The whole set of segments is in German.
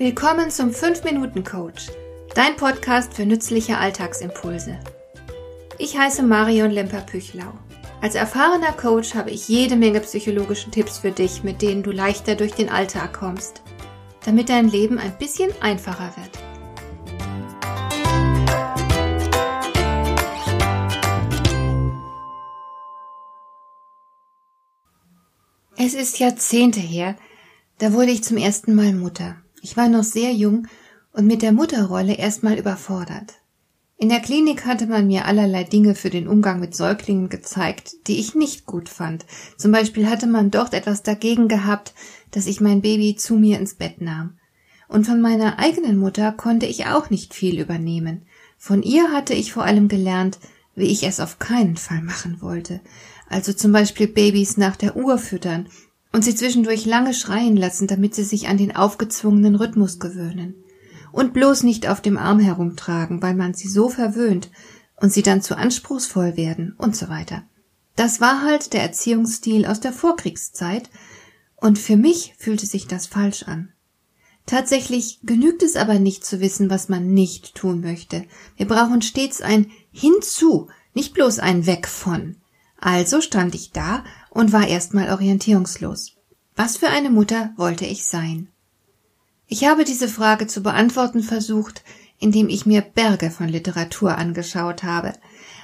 Willkommen zum 5-Minuten-Coach, dein Podcast für nützliche Alltagsimpulse. Ich heiße Marion Lemper-Püchlau. Als erfahrener Coach habe ich jede Menge psychologische Tipps für dich, mit denen du leichter durch den Alltag kommst, damit dein Leben ein bisschen einfacher wird. Es ist Jahrzehnte her, da wurde ich zum ersten Mal Mutter. Ich war noch sehr jung und mit der Mutterrolle erstmal überfordert. In der Klinik hatte man mir allerlei Dinge für den Umgang mit Säuglingen gezeigt, die ich nicht gut fand. Zum Beispiel hatte man dort etwas dagegen gehabt, dass ich mein Baby zu mir ins Bett nahm. Und von meiner eigenen Mutter konnte ich auch nicht viel übernehmen. Von ihr hatte ich vor allem gelernt, wie ich es auf keinen Fall machen wollte. Also zum Beispiel Babys nach der Uhr füttern und sie zwischendurch lange schreien lassen, damit sie sich an den aufgezwungenen Rhythmus gewöhnen. Und bloß nicht auf dem Arm herumtragen, weil man sie so verwöhnt und sie dann zu anspruchsvoll werden und so weiter. Das war halt der Erziehungsstil aus der Vorkriegszeit und für mich fühlte sich das falsch an. Tatsächlich genügt es aber nicht zu wissen, was man nicht tun möchte. Wir brauchen stets ein Hinzu, nicht bloß ein Weg von. Also stand ich da und war erstmal orientierungslos. Was für eine Mutter wollte ich sein? Ich habe diese Frage zu beantworten versucht, indem ich mir Berge von Literatur angeschaut habe.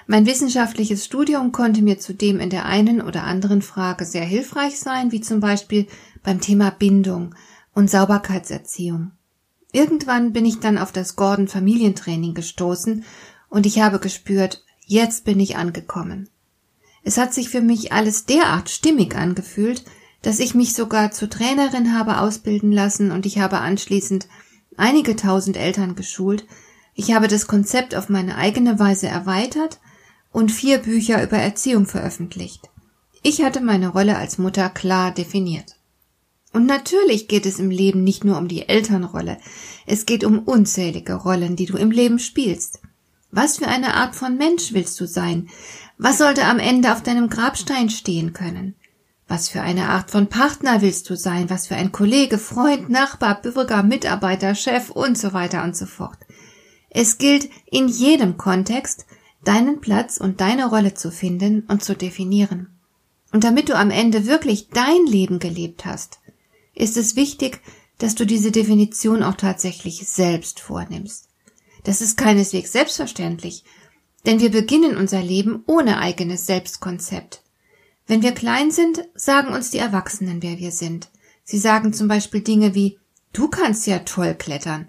Mein wissenschaftliches Studium konnte mir zudem in der einen oder anderen Frage sehr hilfreich sein, wie zum Beispiel beim Thema Bindung und Sauberkeitserziehung. Irgendwann bin ich dann auf das Gordon Familientraining gestoßen und ich habe gespürt, jetzt bin ich angekommen. Es hat sich für mich alles derart stimmig angefühlt, dass ich mich sogar zur Trainerin habe ausbilden lassen und ich habe anschließend einige tausend Eltern geschult. Ich habe das Konzept auf meine eigene Weise erweitert und vier Bücher über Erziehung veröffentlicht. Ich hatte meine Rolle als Mutter klar definiert. Und natürlich geht es im Leben nicht nur um die Elternrolle, es geht um unzählige Rollen, die du im Leben spielst. Was für eine Art von Mensch willst du sein? Was sollte am Ende auf deinem Grabstein stehen können? Was für eine Art von Partner willst du sein? Was für ein Kollege, Freund, Nachbar, Bürger, Mitarbeiter, Chef und so weiter und so fort. Es gilt in jedem Kontext, deinen Platz und deine Rolle zu finden und zu definieren. Und damit du am Ende wirklich dein Leben gelebt hast, ist es wichtig, dass du diese Definition auch tatsächlich selbst vornimmst. Das ist keineswegs selbstverständlich, denn wir beginnen unser Leben ohne eigenes Selbstkonzept. Wenn wir klein sind, sagen uns die Erwachsenen, wer wir sind. Sie sagen zum Beispiel Dinge wie Du kannst ja toll klettern.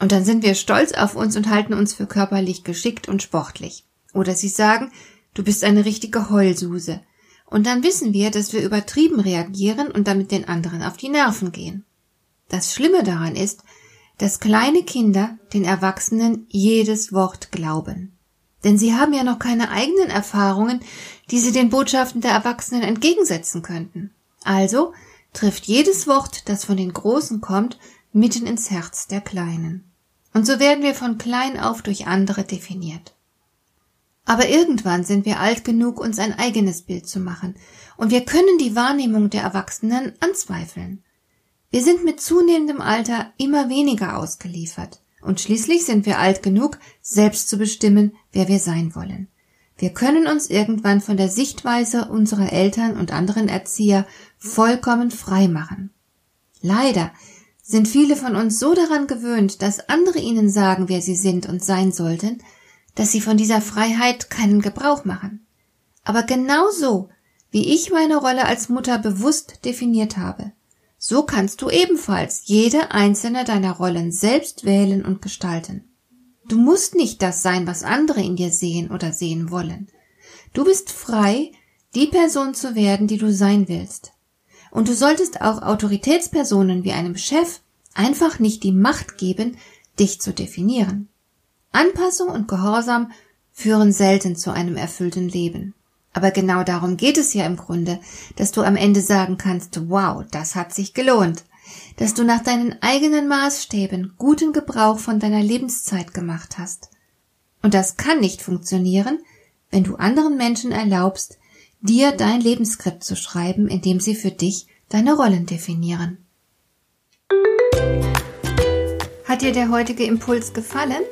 Und dann sind wir stolz auf uns und halten uns für körperlich geschickt und sportlich. Oder sie sagen, du bist eine richtige Heulsuse. Und dann wissen wir, dass wir übertrieben reagieren und damit den anderen auf die Nerven gehen. Das Schlimme daran ist, dass kleine Kinder den Erwachsenen jedes Wort glauben. Denn sie haben ja noch keine eigenen Erfahrungen, die sie den Botschaften der Erwachsenen entgegensetzen könnten. Also trifft jedes Wort, das von den Großen kommt, mitten ins Herz der Kleinen. Und so werden wir von klein auf durch andere definiert. Aber irgendwann sind wir alt genug, uns ein eigenes Bild zu machen, und wir können die Wahrnehmung der Erwachsenen anzweifeln. Wir sind mit zunehmendem Alter immer weniger ausgeliefert. Und schließlich sind wir alt genug, selbst zu bestimmen, wer wir sein wollen. Wir können uns irgendwann von der Sichtweise unserer Eltern und anderen Erzieher vollkommen frei machen. Leider sind viele von uns so daran gewöhnt, dass andere ihnen sagen, wer sie sind und sein sollten, dass sie von dieser Freiheit keinen Gebrauch machen. Aber genau so, wie ich meine Rolle als Mutter bewusst definiert habe, so kannst du ebenfalls jede einzelne deiner Rollen selbst wählen und gestalten. Du musst nicht das sein, was andere in dir sehen oder sehen wollen. Du bist frei, die Person zu werden, die du sein willst. Und du solltest auch Autoritätspersonen wie einem Chef einfach nicht die Macht geben, dich zu definieren. Anpassung und Gehorsam führen selten zu einem erfüllten Leben. Aber genau darum geht es ja im Grunde, dass du am Ende sagen kannst, wow, das hat sich gelohnt, dass du nach deinen eigenen Maßstäben guten Gebrauch von deiner Lebenszeit gemacht hast. Und das kann nicht funktionieren, wenn du anderen Menschen erlaubst, dir dein Lebensskript zu schreiben, indem sie für dich deine Rollen definieren. Hat dir der heutige Impuls gefallen?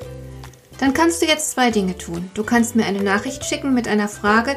Dann kannst du jetzt zwei Dinge tun. Du kannst mir eine Nachricht schicken mit einer Frage,